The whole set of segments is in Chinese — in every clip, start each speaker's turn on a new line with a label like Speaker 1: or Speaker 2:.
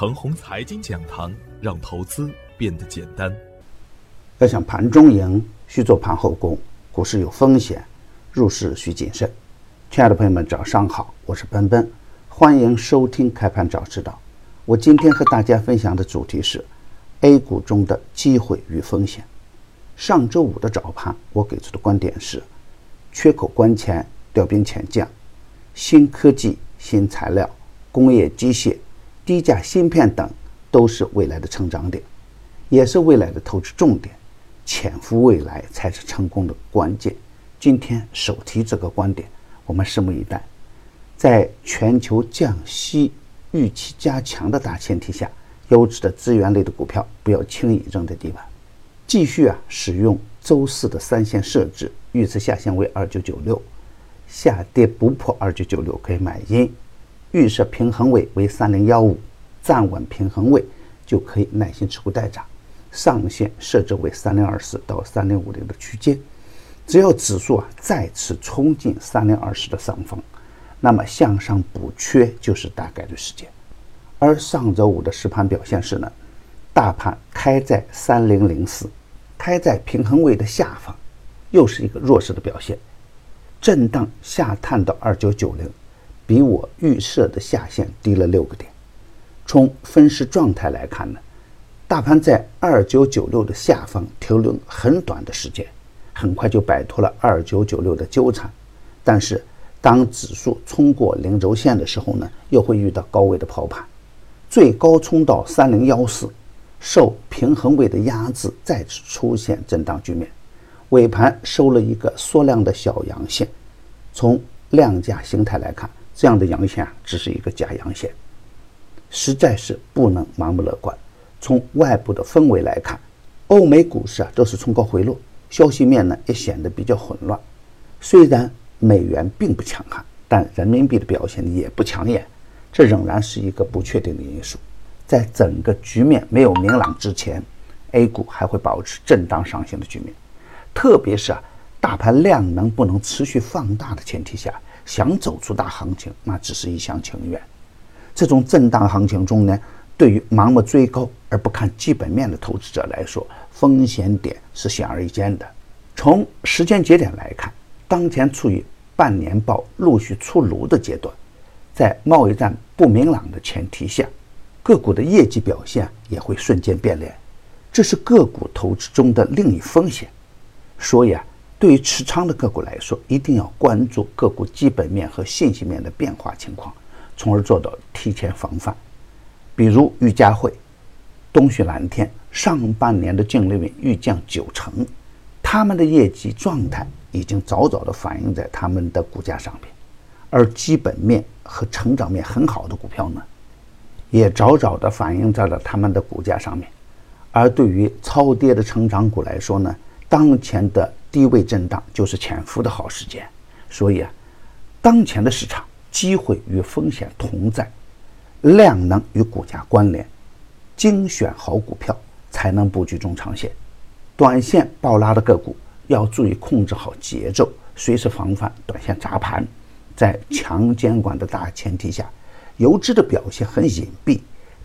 Speaker 1: 程红财经讲堂，让投资变得简单。
Speaker 2: 要想盘中赢，需做盘后功。股市有风险，入市需谨慎。亲爱的朋友们，早上好，我是奔奔，欢迎收听开盘早知道。我今天和大家分享的主题是 A 股中的机会与风险。上周五的早盘，我给出的观点是：缺口关前，调兵遣将，新科技、新材料、工业机械。低价芯片等都是未来的成长点，也是未来的投资重点。潜伏未来才是成功的关键。今天首提这个观点，我们拭目以待。在全球降息预期加强的大前提下，优质的资源类的股票不要轻易扔在地板。继续啊，使用周四的三线设置，预测下限为二九九六，下跌不破二九九六可以买阴。预设平衡位为三零幺五，站稳平衡位就可以耐心持股待涨。上限设置为三零二四到三零五零的区间，只要指数啊再次冲进三零二四的上方，那么向上补缺就是大概率事件。而上周五的实盘表现是呢，大盘开在三零零四，开在平衡位的下方，又是一个弱势的表现，震荡下探到二九九零。比我预设的下限低了六个点。从分时状态来看呢，大盘在二九九六的下方停留很短的时间，很快就摆脱了二九九六的纠缠。但是当指数冲过零轴线的时候呢，又会遇到高位的抛盘，最高冲到三零幺四，受平衡位的压制，再次出现震荡局面。尾盘收了一个缩量的小阳线。从量价形态来看。这样的阳线啊，只是一个假阳线，实在是不能盲目乐观。从外部的氛围来看，欧美股市啊都是冲高回落，消息面呢也显得比较混乱。虽然美元并不强悍，但人民币的表现也不抢眼，这仍然是一个不确定的因素。在整个局面没有明朗之前，A 股还会保持震荡上行的局面，特别是啊大盘量能不能持续放大的前提下。想走出大行情，那只是一厢情愿。这种震荡行情中呢，对于盲目追高而不看基本面的投资者来说，风险点是显而易见的。从时间节点来看，当前处于半年报陆续出炉的阶段，在贸易战不明朗的前提下，个股的业绩表现也会瞬间变脸，这是个股投资中的另一风险。所以啊。对于持仓的个股来说，一定要关注个股基本面和信息面的变化情况，从而做到提前防范。比如玉佳汇、东旭蓝天上半年的净利润预降九成，他们的业绩状态已经早早的反映在他们的股价上面，而基本面和成长面很好的股票呢，也早早的反映在了他们的股价上面。而对于超跌的成长股来说呢，当前的低位震荡就是潜伏的好时间，所以啊，当前的市场机会与风险同在，量能与股价关联，精选好股票才能布局中长线。短线暴拉的个股要注意控制好节奏，随时防范短线砸盘。在强监管的大前提下，游资的表现很隐蔽，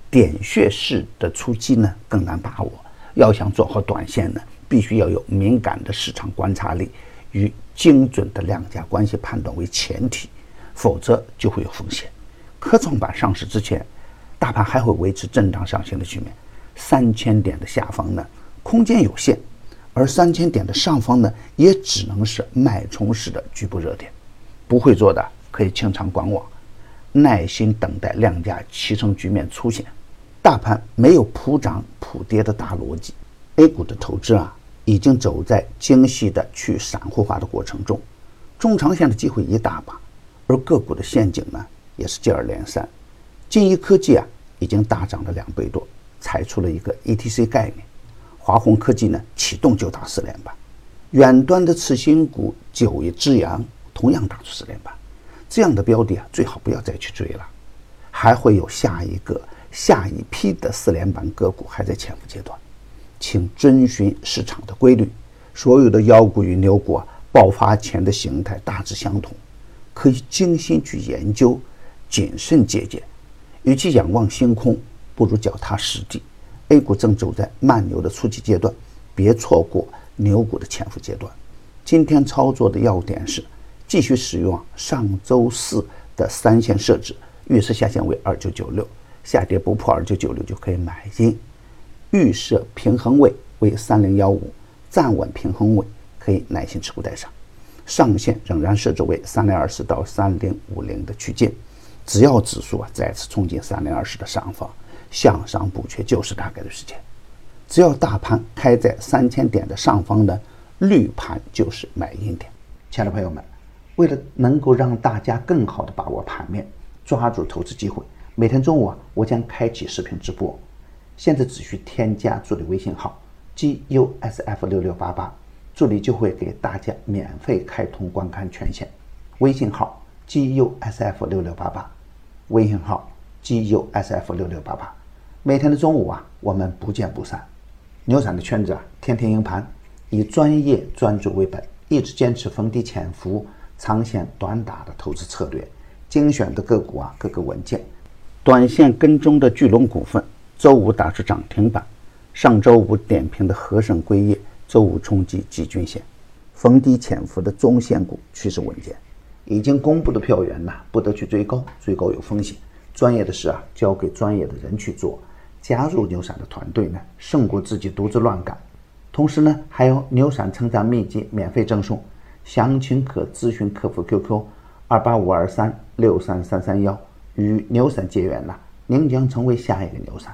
Speaker 2: 点穴式的出击呢更难把握。要想做好短线呢。必须要有敏感的市场观察力与精准的量价关系判断为前提，否则就会有风险。科创板上市之前，大盘还会维持震荡上行的局面。三千点的下方呢，空间有限；而三千点的上方呢，也只能是脉冲式的局部热点。不会做的可以清仓观望，耐心等待量价齐升局面出现。大盘没有普涨普跌的大逻辑。A 股的投资啊，已经走在精细的去散户化的过程中，中长线的机会一大把，而个股的陷阱呢，也是接二连三。金一科技啊，已经大涨了两倍多，踩出了一个 ETC 概念；华虹科技呢，启动就打四连板；远端的次新股九一之阳同样打出四连板。这样的标的啊，最好不要再去追了，还会有下一个、下一批的四连板个股还在潜伏阶段。请遵循市场的规律，所有的妖股与牛股啊，爆发前的形态大致相同，可以精心去研究，谨慎借鉴。与其仰望星空，不如脚踏实地。A 股正走在慢牛的初级阶段，别错过牛股的潜伏阶段。今天操作的要点是，继续使用上周四的三线设置，预设下限为二九九六，下跌不破二九九六就可以买进。预设平衡位为三零幺五，站稳平衡位可以耐心持股待上。上限仍然设置为三零二四到三零五零的区间，只要指数啊再次冲进三零二四的上方，向上补缺就是大概率事件。只要大盘开在三千点的上方呢，绿盘就是买进点。亲爱的朋友们，为了能够让大家更好的把握盘面，抓住投资机会，每天中午啊，我将开启视频直播。现在只需添加助理微信号 g u s f 六六八八。助理就会给大家免费开通观看权限，微信号 g u s f 六六八八，微信号 g u s f 六六八八，每天的中午啊，我们不见不散。牛散的圈子啊，天天赢盘，以专业专注为本，一直坚持逢低潜伏、长线短打的投资策略，精选的个股啊，各个稳健。短线跟踪的巨龙股份，周五打出涨停板，上周五点评的和盛硅业。周五冲击季均线，逢低潜伏的中线股趋势稳健。已经公布的票源呢，不得去追高，追高有风险。专业的事啊，交给专业的人去做。加入牛散的团队呢，胜过自己独自乱干。同时呢，还有牛散成长秘籍免费赠送，详情可咨询客服 QQ 二八五二三六三三三幺。与牛散结缘了，您将成为下一个牛散。